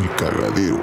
El Cagadero.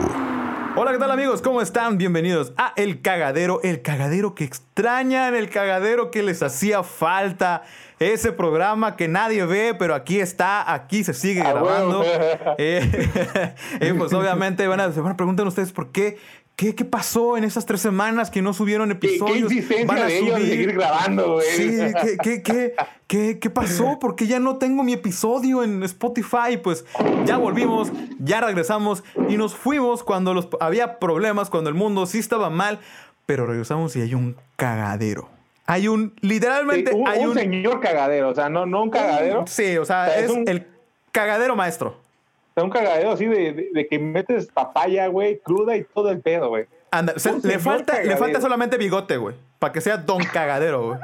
Hola, ¿qué tal amigos? ¿Cómo están? Bienvenidos a El Cagadero, el cagadero que extrañan, el cagadero que les hacía falta, ese programa que nadie ve, pero aquí está, aquí se sigue Ah, grabando. bueno. Eh, eh, pues obviamente van a, se van a preguntar ustedes por qué, qué, qué pasó en esas tres semanas que no subieron ¿Qué, qué episodios. insistencia Van a de ellos de subir. seguir grabando, güey? Sí, ¿qué, qué, qué, qué, qué pasó? Porque ya no tengo mi episodio en Spotify. Pues ya volvimos, ya regresamos y nos fuimos cuando los, había problemas, cuando el mundo sí estaba mal, pero regresamos y hay un cagadero. Hay un, literalmente, Sí, un, hay un un... señor cagadero, o sea, no, no un cagadero. Sí, o sea, O sea, es es un- el cagadero maestro. Sea, un cagadero así de, de- de que metes papaya, güey, cruda y todo el pedo, güey. Anda, le, falta, le falta solamente bigote, güey. Para que sea don cagadero, güey.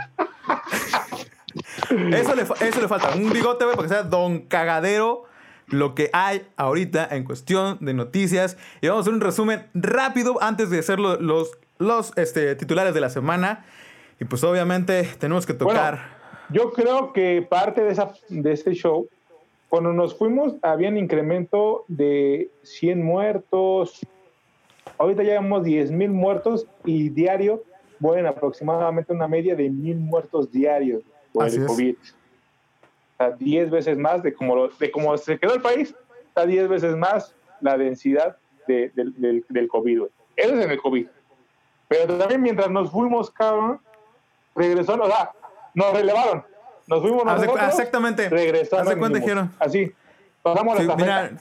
Eso le, eso le falta. Un bigote, güey, para que sea don cagadero. Lo que hay ahorita en cuestión de noticias. Y vamos a hacer un resumen rápido antes de hacer lo- los, los este, titulares de la semana. Y pues obviamente tenemos que tocar. Bueno, yo creo que parte de, esa, de este show, cuando nos fuimos, había un incremento de 100 muertos. Ahorita ya llevamos 10 mil muertos y diario mueren aproximadamente una media de mil muertos diarios por Así el es. COVID. O sea, 10 veces más de como, lo- de como se quedó el país, está 10 veces más la densidad de- del, del, del COVID. Eso es en el COVID. Pero también mientras nos fuimos, cabrón, regresó, o sea, nos relevaron. Nos fuimos nosotros, exactamente. regresó Haz cuenta. Así, pasamos Sí, la mira,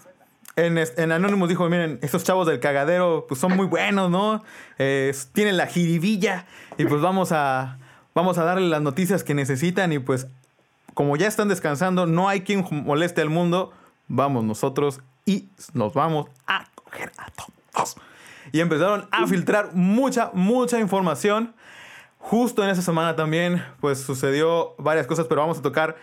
en, en Anonymous dijo, miren, estos chavos del cagadero pues son muy buenos, ¿no? Eh, tienen la jiribilla y pues vamos a, vamos a darle las noticias que necesitan y pues como ya están descansando, no hay quien moleste al mundo, vamos nosotros y nos vamos a coger a todos. Y empezaron a filtrar mucha, mucha información. Justo en esa semana también, pues sucedió varias cosas, pero vamos a tocar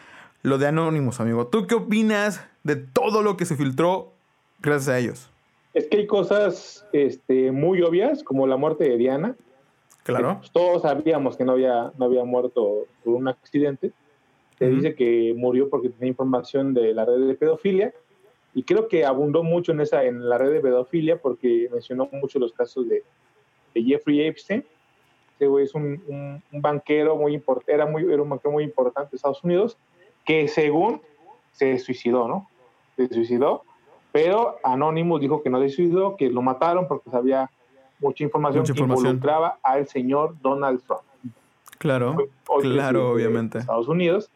lo de Anonymous, amigo. ¿Tú qué opinas de todo lo que se filtró gracias a ellos? Es que hay cosas este, muy obvias, como la muerte de Diana. Claro. Pues, todos sabíamos que no había, no había muerto por un accidente. Se dice que murió porque tenía información de la red de pedofilia. Y creo que abundó mucho en, esa, en la red de pedofilia porque mencionó mucho los casos de, de Jeffrey Epstein. Ese güey es un, un- un banquero muy importante, era, muy, era un banquero muy importante de Estados Unidos, que según se suicidó, ¿no? Se suicidó, pero Anonymous dijo que no se suicidó, que lo mataron porque sabía mucha información Mucha que información. involucraba al señor Donald Trump Claro. hoy Claro, obviamente. Estados Unidos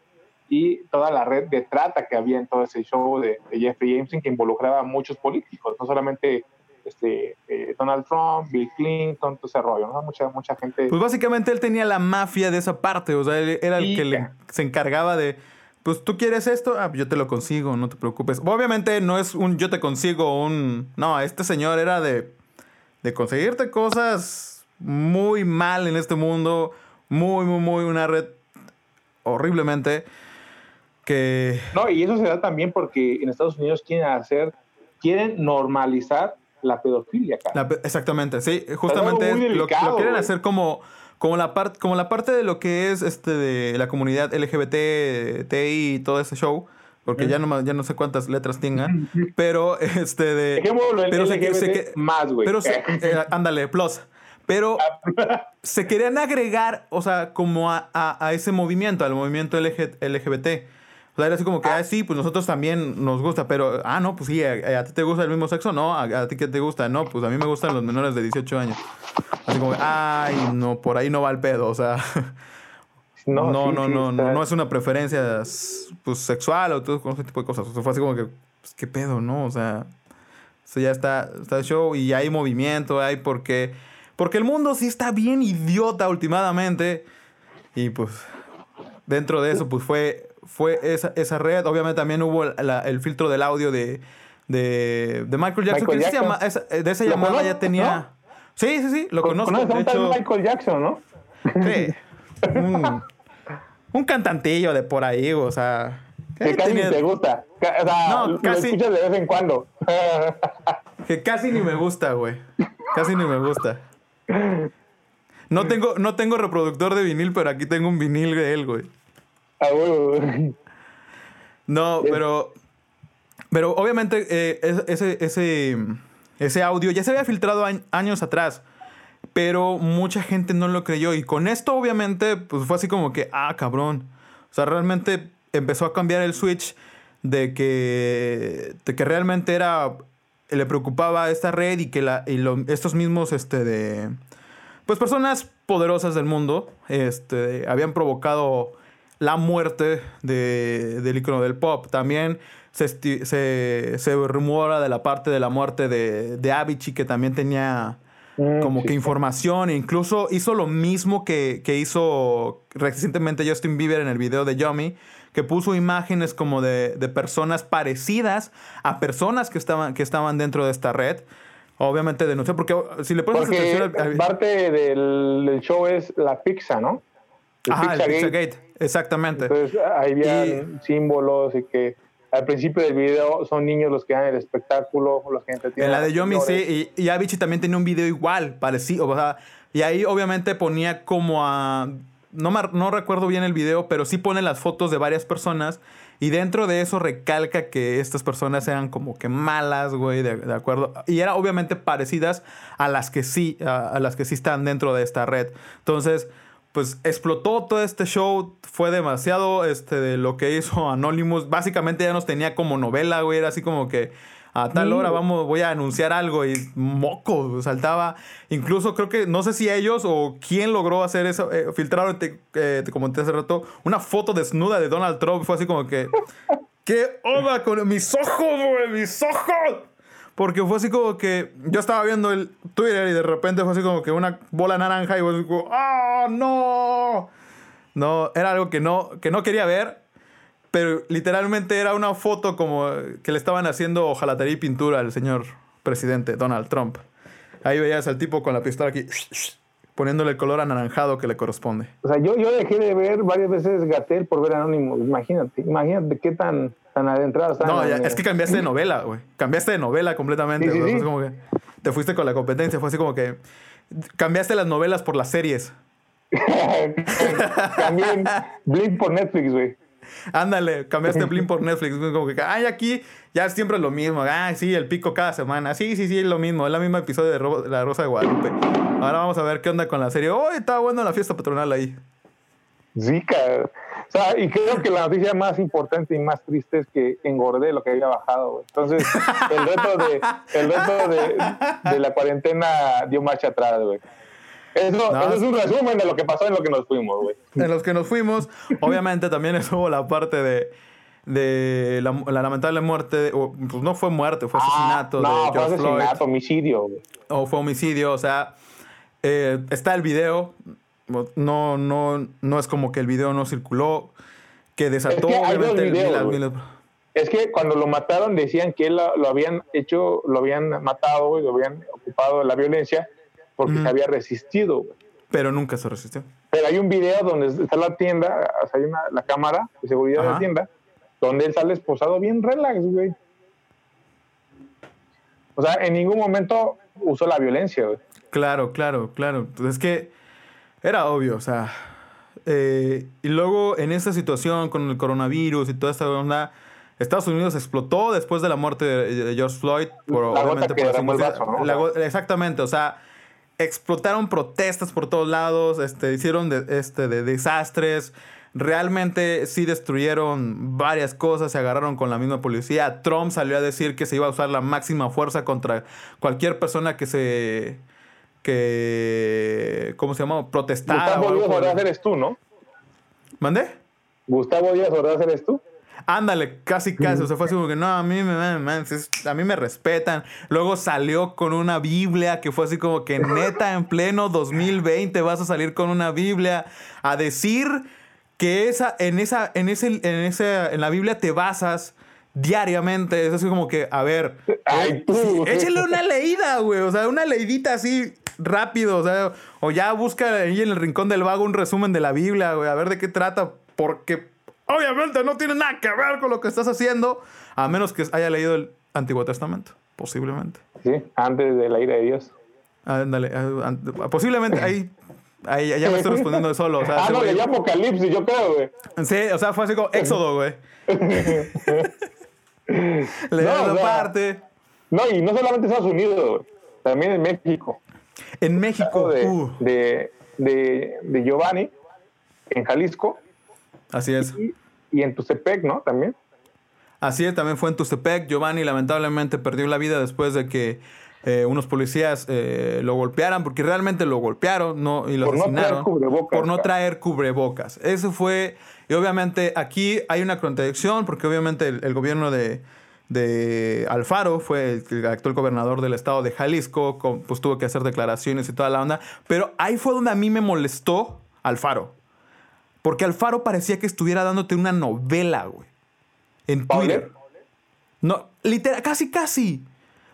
y toda la red de trata que había en todo ese show de, de Jeffrey Epstein que involucraba a muchos políticos, no solamente este, eh, Donald Trump, Bill Clinton, todo ese rollo, ¿no? Mucha, mucha gente. Pues básicamente él tenía la mafia de esa parte, o sea, él era el que le- se encargaba de, pues tú quieres esto, ah, yo te lo consigo, no te preocupes. Obviamente no es un yo te consigo un, no, este señor era de, de conseguirte cosas muy mal en este mundo, muy, muy, muy, una red horriblemente que... No, y eso se da también porque en Estados Unidos quieren hacer, quieren normalizar la pedofilia. La pe- exactamente, sí, justamente es- lo, delicado, lo quieren hacer como, como, la parte, como la parte de lo que es este de la comunidad LGBT, TI y todo ese show, porque ya, no, ya no sé cuántas letras tengan, pero este de... Dejémoslo en pero se, LGBT se que- más, güey. pero se- eh, ándale, plus. Pero se querían agregar, o sea, como a, a- a ese movimiento, al movimiento LG LGBT. O sea, era así como que, ah, sí, pues nosotros también nos gusta, pero, ah, no, pues sí, a, a ti te gusta el mismo sexo, no, a, a ti qué te gusta, no, pues a mí me gustan los menores de 18 años. Así como, ay, no, por ahí no va el pedo, o sea, no, no, sí, no, sí, no, está- no, no es una preferencia pues, sexual o todo ese tipo de cosas. O sea, fue así como que, pues, qué pedo, ¿no? O sea, eso ya está, está el show y hay movimiento, hay porque, porque el mundo sí está bien idiota últimamente y pues dentro de eso pues fue, fue esa, esa red. Obviamente también hubo la- el filtro del audio de, de, de Michael Jackson. Michael que esa Jackson. llama- esa- de esa ¿Lo llamada ya tenía... no? Sí, sí, sí, lo Con- conozco. De hecho, Michael Jackson, ¿no? Sí. Un, un cantantillo de por ahí, o sea. Que casi tenía- ni te gusta. O sea, No, lo casi- escuchas de vez en cuando. que casi ni me gusta, güey. Casi ni me gusta. No tengo, no tengo reproductor de vinil, pero aquí tengo un vinil de él, güey. Huevo. No, pero. Pero obviamente, eh, es- ese, ese, ese audio ya se había filtrado años atrás, pero mucha gente no lo creyó. Y con esto, obviamente, pues fue así como que, ah, cabrón. O sea, realmente empezó a cambiar el switch de que, de que realmente era, le preocupaba esta red y que la, y estos mismos, este, de, pues personas poderosas del mundo, este, habían provocado la muerte de, del icono del pop. También se, se, se, rumora de la parte de la muerte de, de Avicii, que también tenía mm, como que información. E incluso hizo lo mismo que, que, hizo recientemente Justin Bieber en el video de Yomi, que puso imágenes como de, de personas parecidas a personas que estaban, que estaban dentro de esta red. Obviamente denunció, porque si le pones atención... Parte del, show es la pizza, ¿no? Ajá, el Pizzagate, exactamente. Entonces ahí había símbolos y que al principio del video son niños los que dan el espectáculo, los que entretienen. En la de Yomi, sí, y, y Avicii también tenía un video igual, parecido, o sea, y ahí obviamente ponía como a... No, no recuerdo bien el video, pero sí pone las fotos de varias personas y dentro de eso recalca que estas personas eran como que malas, güey, de, acuerdo. Y eran obviamente parecidas a las que sí, a, las que sí están dentro de esta red. Entonces, pues explotó todo este show, fue demasiado este, de lo que hizo Anonymous. Básicamente ya nos tenía como novela, güey, era así como que a tal hora vamos, voy a anunciar algo y moco, saltaba. Incluso creo que, no sé si ellos o quién logró hacer eso, eh, filtraron, te, eh, te comenté hace rato, una foto desnuda de Donald Trump. Fue así como que, ¿qué onda con mis ojos, güey? Mis ojos. Porque fue así como que yo estaba viendo el Twitter y de repente fue así como que una bola naranja y fue así como, ¡ah, no! No, era algo que no, que no quería ver, pero literalmente era una foto como que le estaban haciendo ojalatería y pintura al señor presidente Donald Trump. Ahí veías al tipo con la pistola aquí poniéndole el color anaranjado que le corresponde. O sea, yo, yo dejé de ver varias veces Gatel por ver Anónimo. Imagínate, imagínate qué tan, tan adentrado está. No, es que cambiaste de novela, güey. Cambiaste de novela completamente. como que te fuiste con la competencia. Fue así como que cambiaste las novelas por las series. También Blink por Netflix, güey. Ándale, cambiaste Blink por Netflix. Como que, ay, aquí ya siempre es lo mismo. Ay, sí, el pico cada semana. Sí, sí, sí, es lo mismo. Es la misma episodio de La Rosa de Guadalupe. Ahora vamos a ver qué onda con la serie. ¡Oh, está bueno la fiesta patronal ahí! Sí, O sea, y creo que la noticia más importante y más triste es que engordé lo que había bajado, Entonces, el reto de, el reto de, de la cuarentena dio marcha atrás, güey. Eso, es un resumen de lo que pasó en lo que nos fuimos, güey. En los que nos fuimos, obviamente también estuvo la parte de, de la, lamentable muerte, o, pues no fue muerte, fue ah, asesinato no, fue asesinato, homicidio. Güey. O fue homicidio, o sea, eh, está el video, no, no, no es como que el video no circuló, que desató es que obviamente Es que cuando lo mataron decían que él lo, habían hecho, lo habían matado, y lo habían ocupado de la violencia porque se había resistido. Pero nunca se resistió. Pero hay un video donde está la tienda, hay una, la cámara de seguridad de la tienda, donde él sale esposado bien relax, güey. O sea, en ningún momento usó la violencia, güey. Claro, claro, claro. Es que era obvio, o sea. Eh, y luego en esta situación con el coronavirus y toda esta onda, Estados Unidos explotó después de la muerte de, George Floyd. Por, exactamente, o sea, explotaron protestas por todos lados, este, hicieron de, este, de desastres. Realmente sí destruyeron varias cosas, se agarraron con la misma policía. Trump salió a decir que se iba a usar la máxima fuerza contra cualquier persona que se. que. ¿Cómo se llama? Protestara. Gustavo Díaz Ordaz eres tú, ¿no? ¿Mandé? Gustavo Díaz Ordaz eres tú. Ándale, casi casi. O sea, fue así como que no, a mí me, a mí me respetan. Luego salió con una Biblia que fue así como que neta, en pleno 2020 vas a salir con una Biblia a decir que esa, en esa, en ese, en ese, en la Biblia te basas diariamente. Es así como que, a ver, eh, échale una leída, güey. O sea, una leidita así rápido. O sea, o ya busca ahí en el rincón del vago un resumen de la Biblia, güey. A ver de qué trata. Porque Obviamente no tiene nada que ver con lo que estás haciendo, a menos que haya leído el Antiguo Testamento, posiblemente. Sí, antes de la ira de Dios. Ándale, ah, posiblemente ahí, ahí ya me estoy respondiendo de solo. O sea, ah, no, leí Apocalipsis, yo creo, güey. Sí, o sea, fue así como Éxodo, güey. Le no, parte. No, y no solamente Estados Unidos, también en México. En México, de, uh. de, de, de Giovanni, en Jalisco. Así es. Y, y en Tustepec, ¿no? También. Así es, también fue en Tustepec. Giovanni lamentablemente perdió la vida después de que eh, unos policías eh, lo golpearan, porque realmente lo golpearon no, y lo Por no asesinaron. traer cubrebocas, por no traer cubrebocas. Eso fue, y obviamente aquí hay una contradicción, porque obviamente el, el gobierno de, de Alfaro fue el, el actual gobernador del estado de Jalisco, con- pues tuvo que hacer declaraciones y toda la onda, pero ahí fue donde a mí me molestó Alfaro. Porque Alfaro parecía que estuviera dándote una novela, güey. En Twitter. No, literal, casi, casi.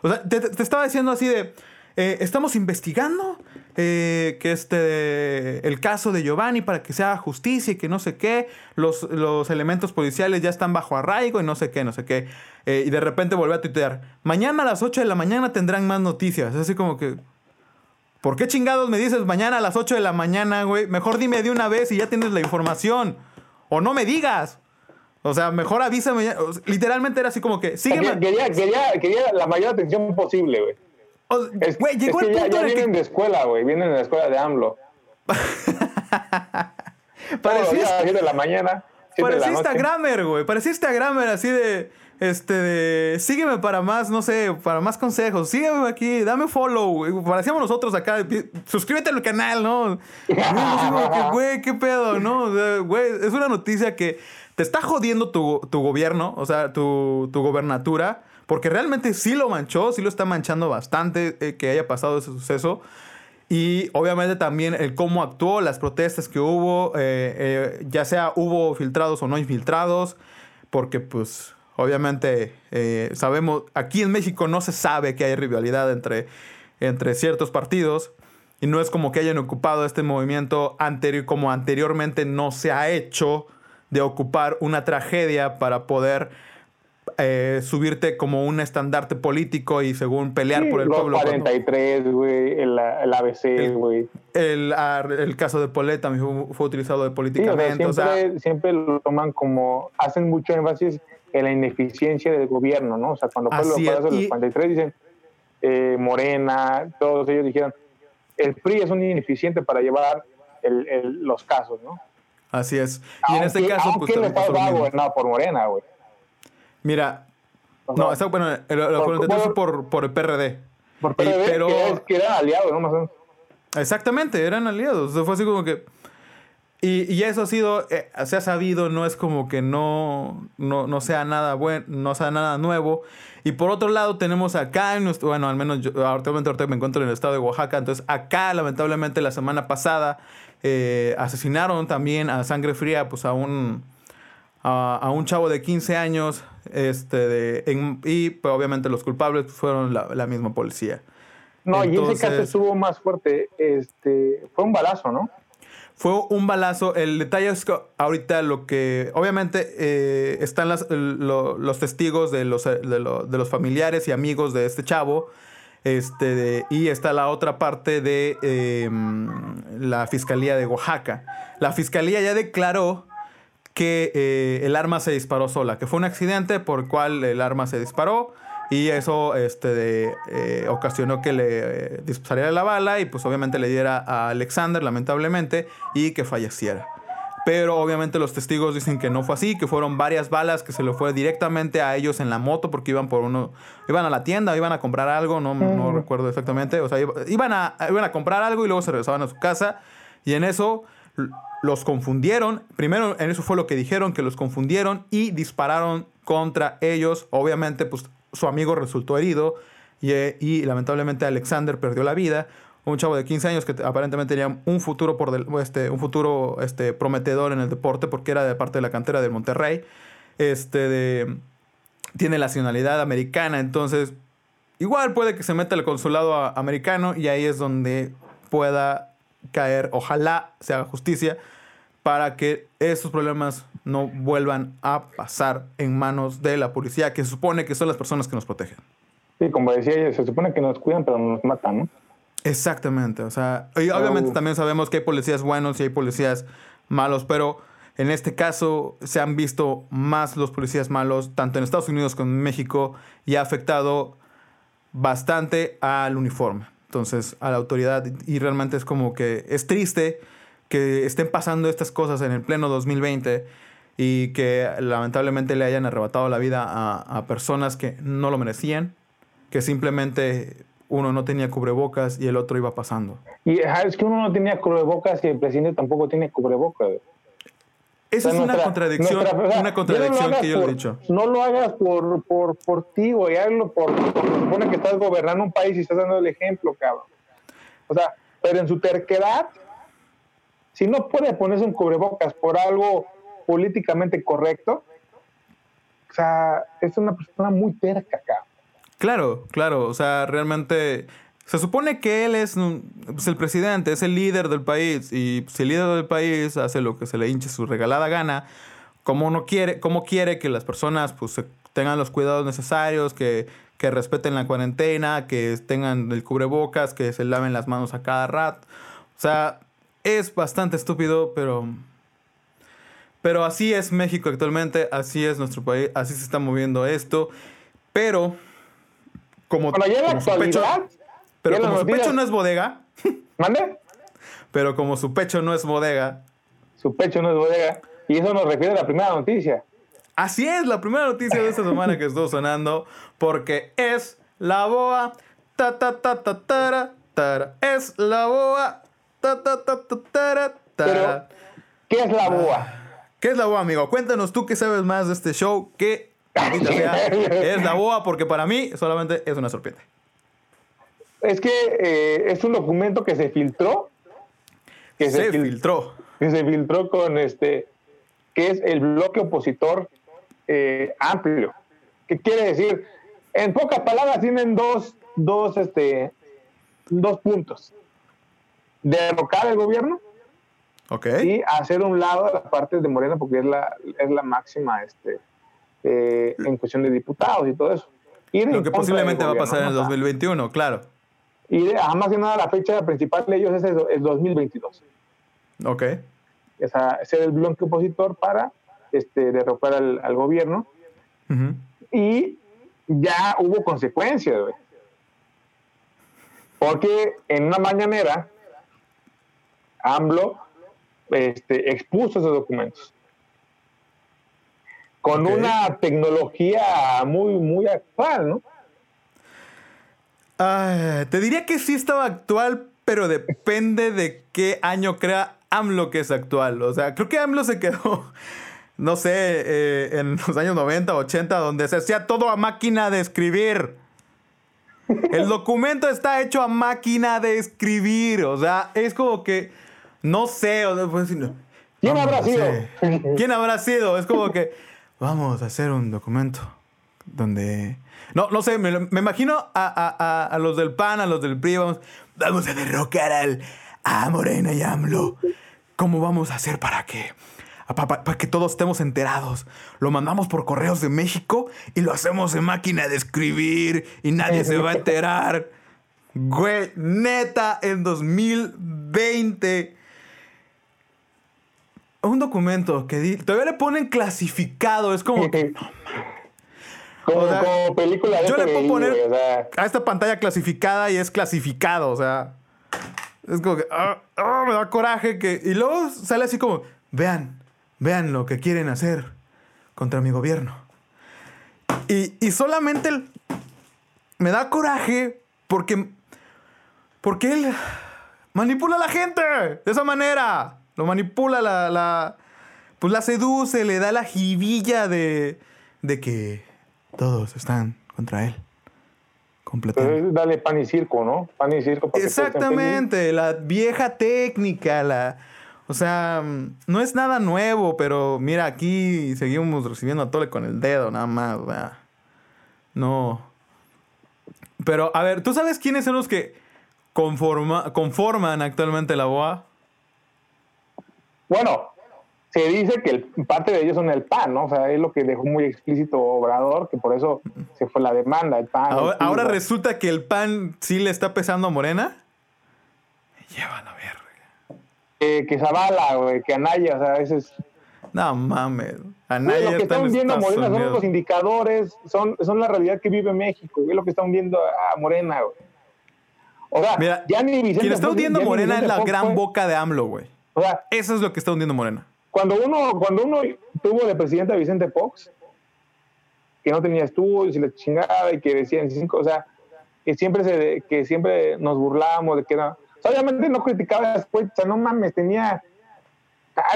O sea, te estaba diciendo así de. eh, estamos investigando eh, que este el caso de Giovanni para que se haga justicia y que no sé qué. Los, los elementos policiales ya están bajo arraigo y no sé qué, no sé qué. Eh, y de repente volvió a tuitear. Mañana a las 8 de la mañana tendrán más noticias. Así como que. ¿Por qué chingados me dices mañana a las 8 de la mañana, güey? Mejor dime de una vez y ya tienes la información. O no me digas. O sea, mejor avísame. ya. O sea, literalmente era así como que, sígueme. Quería, quería, quería, quería la mayor atención posible, güey. O- Es, Güey, llegó que el ya, punto ya en el vienen que de escuela, güey. Vienen de la escuela de AMLO. Días a las 7 de la mañana. 7 de la parecía noche. Instagramer, güey. Parecía Instagramer así de, este, sígueme para más, no sé, para más consejos. Sígueme aquí, dame follow. Parecíamos nosotros acá. Suscríbete al canal, ¿no? Güey, qué pedo, ¿no? Güey, es una noticia que te está jodiendo tu, tu gobierno, o sea, tu, tu gobernatura. Porque realmente sí lo manchó, sí lo está manchando bastante eh, que haya pasado ese suceso. Y obviamente también el cómo actuó, las protestas que hubo, eh, eh, ya sea hubo filtrados o no infiltrados, porque pues obviamente eh, sabemos, aquí en México no se sabe que hay rivalidad entre, entre ciertos partidos y no es como que hayan ocupado este movimiento anterior, como anteriormente no se ha hecho de ocupar una tragedia para poder eh, subirte como un estandarte político y según pelear Sí, por el los pueblo. cuando- 43, güey. El, el ABC, güey. el, ah, el caso de Polet también fue, fue utilizado Sí, o sea, políticamente. o sea, siempre, siempre lo toman como. Hacen mucho énfasis en la ineficiencia del gobierno, ¿no? O sea, cuando fue los los y- 43, dicen. eh, Morena, todos ellos dijeron. El PRI es un ineficiente para llevar el- el- los casos, ¿no? así es. Y en este caso, pues el Estado lo va gobernado por Morena, güey. Mira, O no, bueno, el, el por- 43 fue por- por, por el PRD. por Y- PRD, pero- que, es, que eran aliados, ¿no? Más o menos. Exactamente, eran aliados. O sea, fue así como que. Y, y eso ha sido, eh, se ha sabido, no es como que no, no, no sea nada bueno, no sea nada nuevo. Y por otro lado, tenemos acá, en nuestro, bueno, al menos yo ahorita me encuentro en el estado de Oaxaca, entonces acá, lamentablemente, la semana pasada eh, asesinaron también a sangre fría, pues a un, a, a un chavo de 15 años, este, de, en- y pues, obviamente los culpables fueron la, la misma policía. No, y ese caso estuvo más fuerte. Este, fue un balazo, ¿no? Fue un balazo. El detalle es que ahorita lo que. Obviamente eh, están las- lo- los testigos de los, de, lo- de los familiares y amigos de este chavo. Este, y está la otra parte de eh, la Fiscalía de Oaxaca. La Fiscalía ya declaró que eh, el arma se disparó sola, que fue un accidente por el cual el arma se disparó y eso este, de, eh, ocasionó que le eh, dispara la bala y pues obviamente le diera a Alexander lamentablemente y que falleciera. Pero obviamente los testigos dicen que no fue así, que fueron varias balas que se le fue directamente a ellos en la moto porque iban por uno, iban a la tienda, iban a comprar algo, no, no recuerdo exactamente, o sea, iba- iban a, iban a comprar algo y luego se regresaban a su casa. Y en eso los confundieron, primero en eso fue lo que dijeron, que los confundieron y dispararon contra ellos, obviamente pues su amigo resultó herido y, eh, y lamentablemente Alexander perdió la vida. Un chavo de 15 años que te- aparentemente tenía un futuro por del- este un futuro este prometedor en el deporte porque era de parte de la cantera del Monterrey este tiene nacionalidad americana. Entonces igual puede que se meta al consulado americano y ahí es donde pueda caer ojalá se haga justicia para que estos problemas no vuelvan a pasar en manos de la policía que se supone que son las personas que nos protegen Sí, como decía ella, se supone que nos cuidan, pero nos matan, ¿no? Exactamente, o sea, y obviamente también sabemos que hay policías buenos y hay policías malos, pero en este caso se han visto más los policías malos, tanto en Estados Unidos como en México, y ha afectado bastante al uniforme, entonces a la autoridad y realmente es como que es triste que estén pasando estas cosas en el pleno 2020 y que lamentablemente le hayan arrebatado la vida a, a personas que no lo merecían, que simplemente uno no tenía cubrebocas y el otro iba pasando. Y es que uno no tenía cubrebocas y el presidente tampoco tiene cubrebocas. Esa es una contradicción, una contradicción que yo he dicho. No lo hagas por, por, por ti, güey, hazlo por, porque supone que estás gobernando un país y estás dando el ejemplo, cabrón. O sea, pero en su terquedad, si no puede ponerse un cubrebocas por algo políticamente correcto, o sea, es una persona muy terca, cabrón. Claro, claro, o sea, realmente se supone que él es pues, el presidente, es el líder del país y si el líder del país hace lo que se le hinche su regalada gana, ¿cómo, no quiere, cómo quiere que las personas pues, tengan los cuidados necesarios, que, que respeten la cuarentena, que tengan el cubrebocas, que se laven las manos a cada rato? O sea, es bastante estúpido, pero... Pero así es México actualmente, así es nuestro país, así se está moviendo esto. Pero como, en su pecho, pero como su pecho no es bodega. ¿Mande? Pero como su pecho no es bodega. Su pecho no es bodega. Y eso nos refiere a la primera noticia. Así es, la primera noticia de esta semana que estuvo sonando. Porque es la boa. Ta ta ta ta ta ta. Es la boa. Ta ta ta ta ta ta. ¿Qué es la boa? ¿Qué es la boa, amigo? Cuéntanos tú que sabes más de este show. ¿Qué es la boa porque para mí solamente es una serpiente. Es que eh, es un documento que se filtró. Que se, filtró. Que se filtró con este, que es el bloque opositor eh, amplio. ¿Qué quiere decir? En pocas palabras tienen dos, dos, este, dos puntos. Derrocar el gobierno y hacer un lado a las partes de Morena porque es la, es la máxima este, eh, en cuestión de diputados y todo eso. Lo que posiblemente va a pasar en el 2021, claro. Y además que nada, la fecha principal de ellos es el 2022. Ok. Esa, ser el bloque opositor para este, derrocar al, gobierno. Y ya hubo consecuencias, Porque en una mañanera, AMLO este, expuso esos documentos con una tecnología muy, muy actual, ¿no? te diría que sí estaba actual, pero depende de qué año crea AMLO que es actual. O sea, creo que AMLO se quedó, no sé, eh, en los años 90, 80, donde se hacía todo a máquina de escribir. El documento está hecho a máquina de escribir. O sea, es como que, no sé, o sea, pues, ¿Quién habrá sido? ¿Quién habrá sido? Es como que vamos a hacer un documento donde... No, no sé, me, imagino a, los del PAN, a los del PRI, vamos, vamos a derrocar al, a Morena y AMLO. ¿Cómo vamos a hacer para que, para, que todos estemos enterados? Lo mandamos por correos de México y lo hacemos en máquina de escribir y nadie se va a enterar. Güey, neta, en 2020 un documento que todavía le ponen clasificado. Es como que. como, película de Yo le puedo poner a esta pantalla clasificada y es clasificado. O sea. Es como que. Ah, ah, me da coraje que. Y luego sale así como. Vean. Vean lo que quieren hacer contra mi gobierno. Y, y solamente me da coraje porque. Porque él manipula a la gente de esa manera. Lo manipula, la, la, pues la seduce, le da la jibilla de, de que todos están contra él. Completamente. dale pan y circo, ¿no? Pan y circo. Exactamente, la vieja técnica, la... O sea, no es nada nuevo, pero mira, aquí seguimos recibiendo a Tole con el dedo, nada más. No. Pero, a ver, ¿tú sabes quiénes son los que conforma, conforman actualmente la BOA? Bueno, se dice que parte de ellos son el PAN, ¿no? O sea, es lo que dejó muy explícito Obrador, que por eso se fue la demanda, el PAN. Ahora, resulta que el PAN sí le está pesando a Morena. Llevan a ver. Eh, que Zavala, güey, que Anaya, o sea, ese es... No mames. A Güey, nadie lo que están viendo Morena son Unidos. los indicadores, son, son la realidad que vive México, es lo que están viendo a Morena, güey. O sea, Mira, ya ni Vicente Quien está hundiendo Morena es la gran fue- boca de AMLO, güey. O sea, Eso es lo que está hundiendo Morena. cuando uno, cuando uno tuvo de presidente a Vicente Fox, que no tenía estudios y le chingaba y que decían cinco, o sea, que siempre se, que siempre nos burlábamos de que era, o sea, obviamente no criticaba después, o sea, no mames, tenía,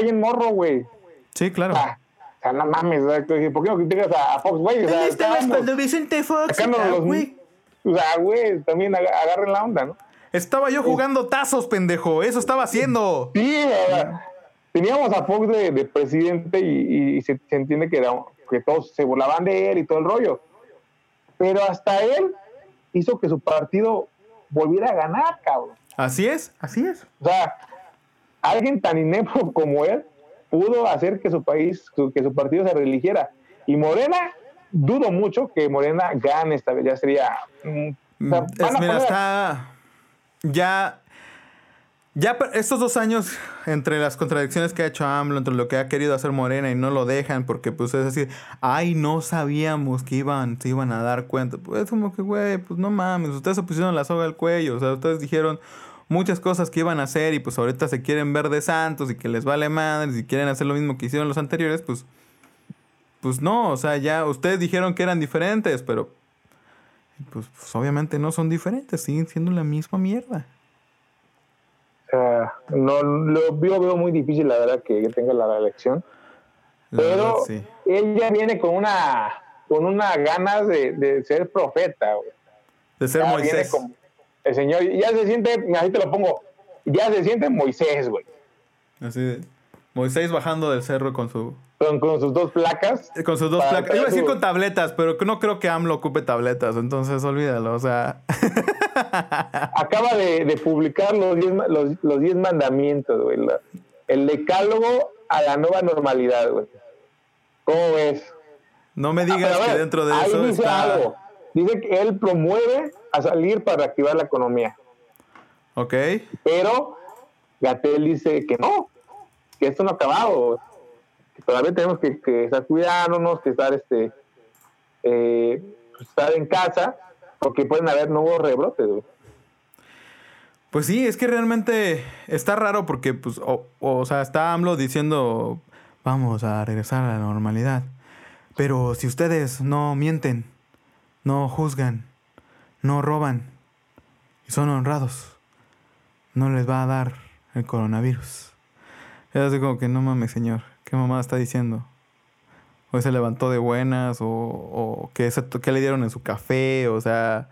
bien morro, güey. Sí, claro. O sea, o sea, no mames, ¿por qué no criticas a, Fox, güey? O sea, estábamos- Vicente Fox? Ah, los- güey. o sea, güey, también ag- agarren la onda, ¿no? Estaba yo jugando tazos, pendejo. Eso estaba haciendo. Sí, teníamos a Fox de, de presidente y, y se, se entiende que, era, que todos se burlaban de él y todo el rollo. Pero hasta él hizo que su partido volviera a ganar, cabrón. Así es, así es. O sea, alguien tan inepto como él pudo hacer que su país, que su partido se reeligiera. Y Morena, dudo mucho que Morena gane esta vez. Ya sería. mm, o sea, Es- van a mira, está. Ya. Ya estos dos años, entre las contradicciones que ha hecho AMLO, entre lo que ha querido hacer Morena y no lo dejan, porque pues es decir, ay, no sabíamos que iban, se iban a dar cuenta. Pues como que, güey, pues no mames, ustedes se pusieron la soga al cuello, o sea, ustedes dijeron muchas cosas que iban a hacer y pues ahorita se quieren ver de santos y que les vale madres y quieren hacer lo mismo que hicieron los anteriores, pues. Pues no, o sea, ya ustedes dijeron que eran diferentes, pero pues, pues, obviamente no son diferentes, siguen siendo la misma mierda. O sea, no, lo yo veo muy difícil, la verdad, que, que tenga la reelección. La Pero verdad, sí. ella viene con una con una ganas de, de ser profeta. güey. De ser Ya Moisés. como- el señor ya se siente, así te lo pongo, ya se siente Moisés, güey, Así de- Moisés bajando del cerro con su con, con sus dos placas. con sus dos placas. Iba a decir su- con tabletas, pero no creo que AMLO ocupe tabletas, entonces olvídalo, o sea, Acaba de, de publicar los diez, ma- los, los diez mandamientos, güey. el decálogo a la nueva normalidad, güey. ¿Cómo ves? no me Ah, digas que dentro de ahí eso dice está algo. Dice que él promueve a salir para reactivar la economía. ¿Ok? Pero Gatel dice que no, que esto no ha acabado, que todavía tenemos que, que estar cuidándonos, que estar este eh, pues, estar en casa, porque pueden haber nuevos rebrotes. Pues sí, es que realmente está raro porque, pues, o, o sea, está AMLO diciendo, vamos a regresar a la normalidad. Pero si ustedes no mienten, no juzgan, no roban y son honrados, no les va a dar el coronavirus. Es así como que no mames, señor, ¿qué mamá está diciendo? Hoy se levantó de buenas o, o ¿qué, se- qué le dieron en su café, o sea,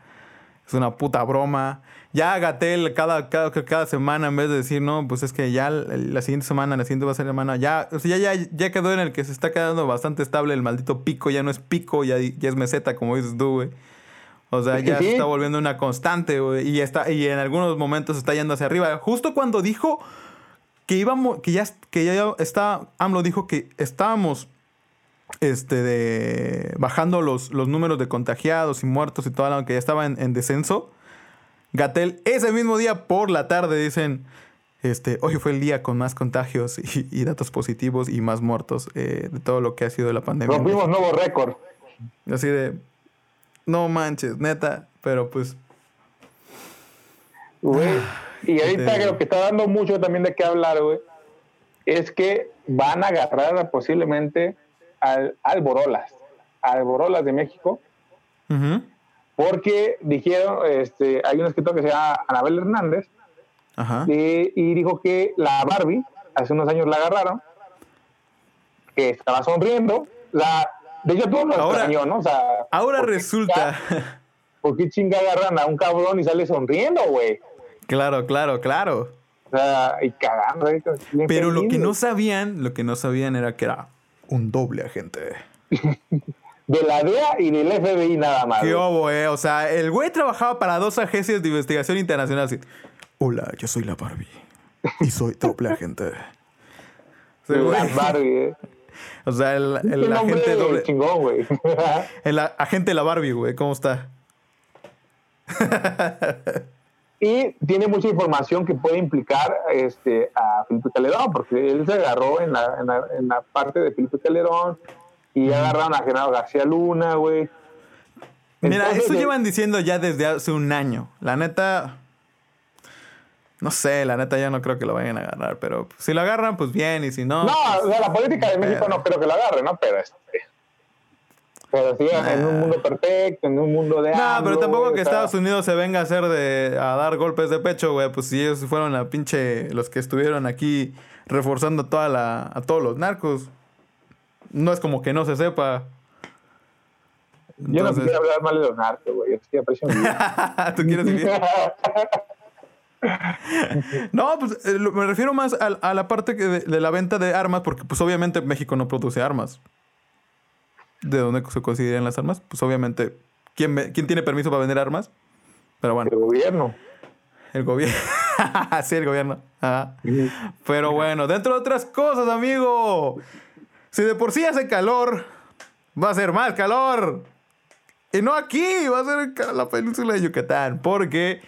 es una puta broma. Ya Gatel cada, cada, cada semana, en vez de decir, no, pues es que ya la siguiente semana, la siguiente va a ser semana, ya, o sea, ya, ya, ya quedó en el que se está quedando bastante estable el maldito pico, ya no es pico, ya, ya es meseta, como dices tú, güey. O sea, ya se está volviendo una constante, güey. Y, está, y en algunos momentos está yendo hacia arriba. Justo cuando dijo que íbamos, que ya, que ya está, AMLO dijo que estábamos este, de, bajando los, los números de contagiados y muertos y todo lo que ya estaba en, en descenso. Gatel, ese mismo día por la tarde dicen, este, hoy fue el día con más contagios y, y datos positivos y más muertos eh, de todo lo que ha sido la pandemia. Rompimos nuevo récord. Así de, no manches, neta, pero pues, güey. Y ahorita lo que está dando mucho también de qué hablar, güey, es que van a agarrar posiblemente al, al Borolas, al Borolas de México, ujú, porque dijeron, este, hay un escritor que se llama Anabel Hernández, ajá. y, y dijo que la Barbie, hace unos años la agarraron, que estaba sonriendo, la, de hecho todo lo Ahora- extrañó, ¿no? O sea, Ahora ¿por qué resulta, chinga- ¿por qué chinga agarran a un cabrón y sale sonriendo, güey? Claro, claro, claro. O sea, y cagando. bien Pero lo que no sabían, lo que no sabían era que era un doble agente. De la DEA y del FBI nada más. Qué obo, eh. O sea, el güey trabajaba para dos agencias de investigación internacional. Así, Hola, yo soy la Barbie. Y soy doble agente. Sí, La güey. Barbie, eh. O sea, el, el agente doble. chingón, güey. El agente de la Barbie, güey. ¿Cómo está? Y tiene mucha información que puede implicar este, a Felipe Calderón, porque él se agarró en la, en la, en la parte de Felipe Calderón y agarraron a Genaro García Luna, güey. Mira, Entonces, eso eh, llevan diciendo ya desde hace un año. La neta. No sé, la neta ya no creo que lo vayan a agarrar, pero si lo agarran, pues bien, y si no. No, pues, la política de México pero- no creo que la agarre, ¿no? Pero este. Pero sí, en un mundo perfecto, en un mundo de. No, pero tampoco güey, que Estados Unidos se venga a hacer de. a dar golpes de pecho, güey. Pues si ellos fueron la pinche. los que estuvieron aquí reforzando toda la. a todos los narcos. No es como que no se sepa. Yo no quisiera hablar mal de los narcos, güey. Estoy apreciando. ¿Tú quieres vivir? No, pues eh, me refiero más a, a la parte que de, de la venta de armas, porque pues obviamente México no produce armas. ¿De dónde se consideran las armas? Pues obviamente, ¿quién, quién tiene permiso para vender armas? Pero bueno, El gobierno. el gobierno. sí, el gobierno. Ajá. Pero bueno, dentro de otras cosas, amigo. Si de por sí hace calor, va a ser más calor. Y no aquí, va a ser en la península de Yucatán. Porque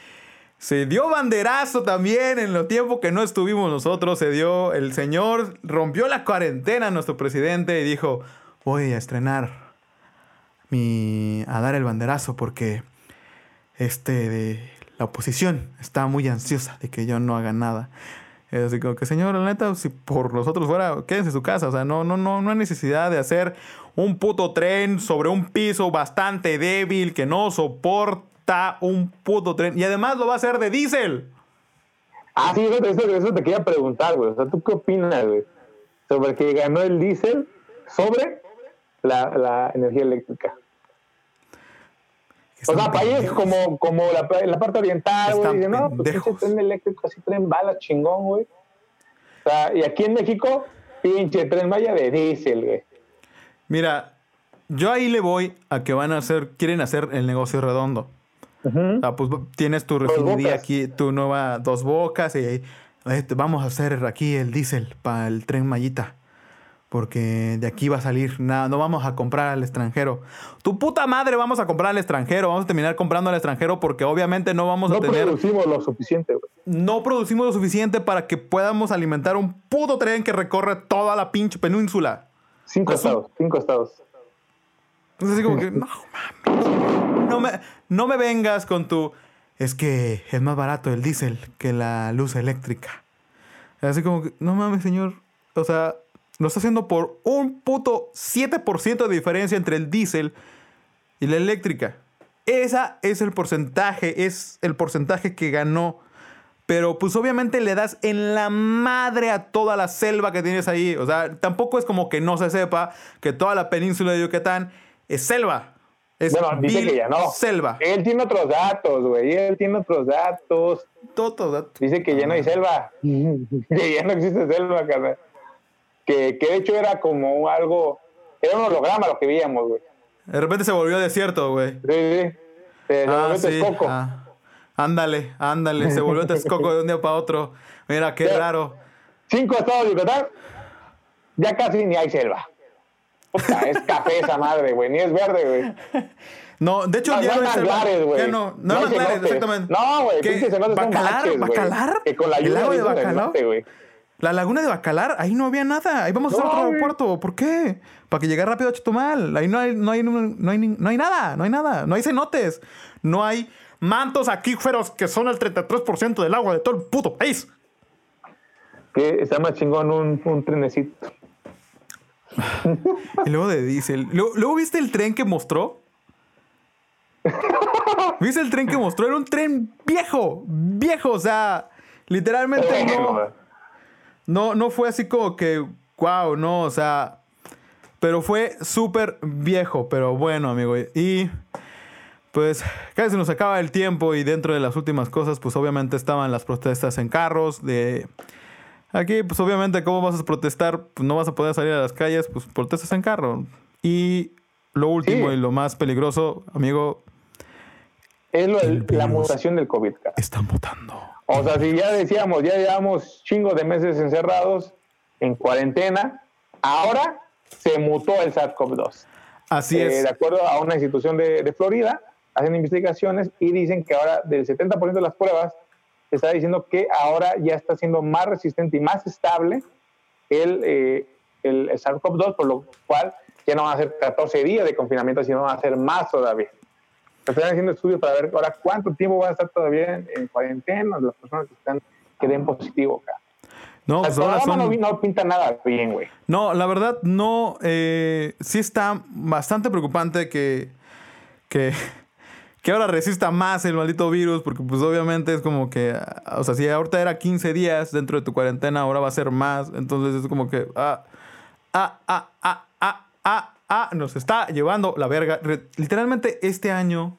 se dio banderazo también en los tiempos que no estuvimos nosotros. Se dio, el señor rompió la cuarentena, nuestro presidente, y dijo, voy a estrenar mi... a dar el banderazo porque este la oposición está muy ansiosa de que yo no haga nada. Así como que, señor, la neta, si por nosotros fuera, quédense en su casa. O sea, no, no, no, no hay necesidad de hacer un puto tren sobre un piso bastante débil que no soporta un puto tren. Y además lo va a hacer de diésel. Ah, sí, eso, eso, eso te quería preguntar, güey. O sea, ¿tú qué opinas, güey? Sobre que ganó el diésel sobre la, la energía eléctrica. O sea, países como, como la, la parte oriental, güey, dicen, no, pues pinche tren eléctrico, así tren bala chingón, güey. O sea, y aquí en México, pinche tren Maya de diésel, güey. Mira, yo ahí le voy a que van a hacer, quieren hacer el negocio redondo. Ujú. Ah, pues tienes tu refinería aquí, tu nueva dos bocas y eh, te- vamos a hacer aquí el diésel para el tren Mayita. Porque de aquí va a salir nada, no vamos a comprar al extranjero. Tu puta madre vamos a comprar al extranjero, vamos a terminar comprando al extranjero porque obviamente no vamos a No tener, producimos lo suficiente, güey. no producimos lo suficiente para que podamos alimentar un puto tren que recorre toda la pinche península. Cinco estados, cinco estados. Entonces así como que, no mames. No me, no me vengas con tu. Es que es más barato el diésel que la luz eléctrica. Así como que, no mames, señor. O sea, lo está haciendo por un puto 7% de diferencia entre el diésel y la eléctrica. Esa es el porcentaje, es el porcentaje que ganó. Pero pues obviamente le das en la madre a toda la selva que tienes ahí. O sea, tampoco es como que no se sepa que toda la península de Yucatán es selva. Es Bueno, dice que ya no. selva. Él tiene otros datos, güey. Él tiene otros datos. Todo, todo. Dice que ya no hay selva. que ya no existe selva, carnal. Que, que de hecho era como algo. Era un holograma lo que veíamos, güey. De repente se volvió desierto, güey. Sí, sí. Se Ah, volvió sí. Texcoco. Ah. Ándale, ándale. Se volvió Texcoco de un día para otro. Mira, qué raro. Cinco estados de Yucatán. Ya casi ni hay selva. Puta, es café esa madre, güey. Ni es verde, güey. No, de hecho No, ya no no hay es selva. manglares, güey. No, no, No cenotes. exactamente. No, güey, ¿Qué? pinches cenotes son ¿Bacalar? baches. ¿Bacalar? Que con la ¿El lluvia lago de Bacalar? güey. La laguna de Bacalar, ahí no había nada. Ahí vamos a hacer No, otro aeropuerto. ¿Por qué? Para que llegue rápido a Chetumal. Ahí no hay, no hay, no hay, no hay nada, no hay nada. No hay cenotes. No hay mantos aquíferos que son el 33% del agua de todo el puto país. Que está más chingón un, un trenecito. Y luego de diésel. Luego, luego viste el tren que mostró. ¿Viste el tren que mostró? Era un tren viejo, viejo, o sea, literalmente no. No, no fue así como que, wow, no, o sea, pero fue súper viejo, pero bueno, amigo. Y pues casi se nos acaba el tiempo y dentro de las últimas cosas, pues obviamente estaban las protestas en carros de... Aquí, pues obviamente, ¿cómo vas a protestar? Pues no vas a poder salir a las calles, pues protestas en carro. Y lo último Sí. y lo más peligroso, amigo, Es lo, El la mutación del COVID, cara. están votando. O sea, si ya decíamos, ya llevamos chingo de meses encerrados en cuarentena, ahora se mutó el SARS-CoV-2. Así Eh, es. de acuerdo a una institución de, de Florida, hacen investigaciones y dicen que ahora del 70% de las pruebas se está diciendo que ahora ya está siendo más resistente y más estable el, eh, el SARS-CoV-2, por lo cual ya no van a ser 14 días de confinamiento, sino van a ser más todavía. Están haciendo estudios para ver ahora cuánto tiempo van a estar todavía en, cuarentena las personas que están que den positivo acá. No, pues ahora no, pinta nada bien, güey. No, la verdad, no. Eh, sí está bastante preocupante que, que, que ahora resista más el maldito virus, porque pues obviamente es como que, o sea, si ahorita era 15 días dentro de tu cuarentena, ahora va a ser más, entonces es como que, ah, ah, ah, ah, ah, ah, ah nos está llevando la verga. Literalmente este año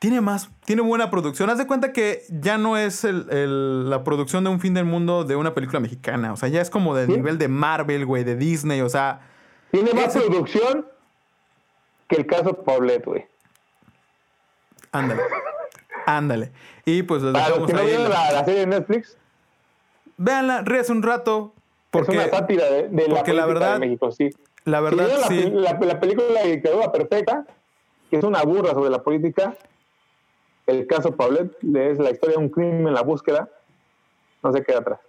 tiene más, tiene buena producción. Haz de cuenta que ya no es la producción de un fin del mundo de una película mexicana. O sea, ya es como del nivel de Marvel, güey, de Disney. O sea. Tiene más producción que el caso Paulette, güey. Ándale. Ándale. Y pues Para los que no vieron la, serie de Netflix. Véanla, ríes un rato. Porque, es una sátira de, la, la verdad, de México, sí. La verdad, sí. La, la, película de quedó perfecta, que es una burra sobre la política, el caso Paulette es la historia de un crimen en la búsqueda, no se queda atrás.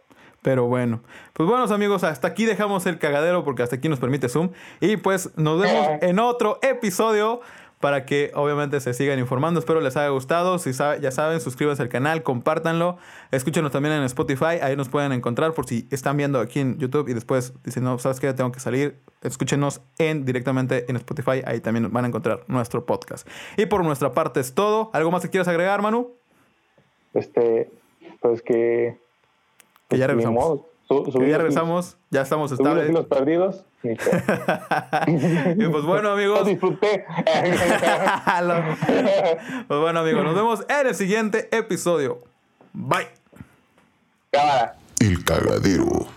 Pero bueno, pues buenos amigos, hasta aquí dejamos el cagadero porque hasta aquí nos permite Zoom. Y pues nos vemos en otro episodio para que obviamente se sigan informando. Espero les haya gustado. Si ya saben, suscríbanse al canal, compártanlo. Escúchenos también en Spotify. Ahí nos pueden encontrar por si están viendo aquí en YouTube y después dicen, no, ¿sabes qué? Tengo que salir. Escúchenos en, directamente en Spotify. Ahí también van a encontrar nuestro podcast. Y por nuestra parte es todo. ¿Algo más que quieras agregar, Manu? Este, pues que... Que ya pues, regresamos. ya regresamos. Ya estamos estables. los perdidos. y pues bueno, amigos. disfruté. pues bueno, amigos, nos vemos en el siguiente episodio. Bye. Cámara. El cagadero.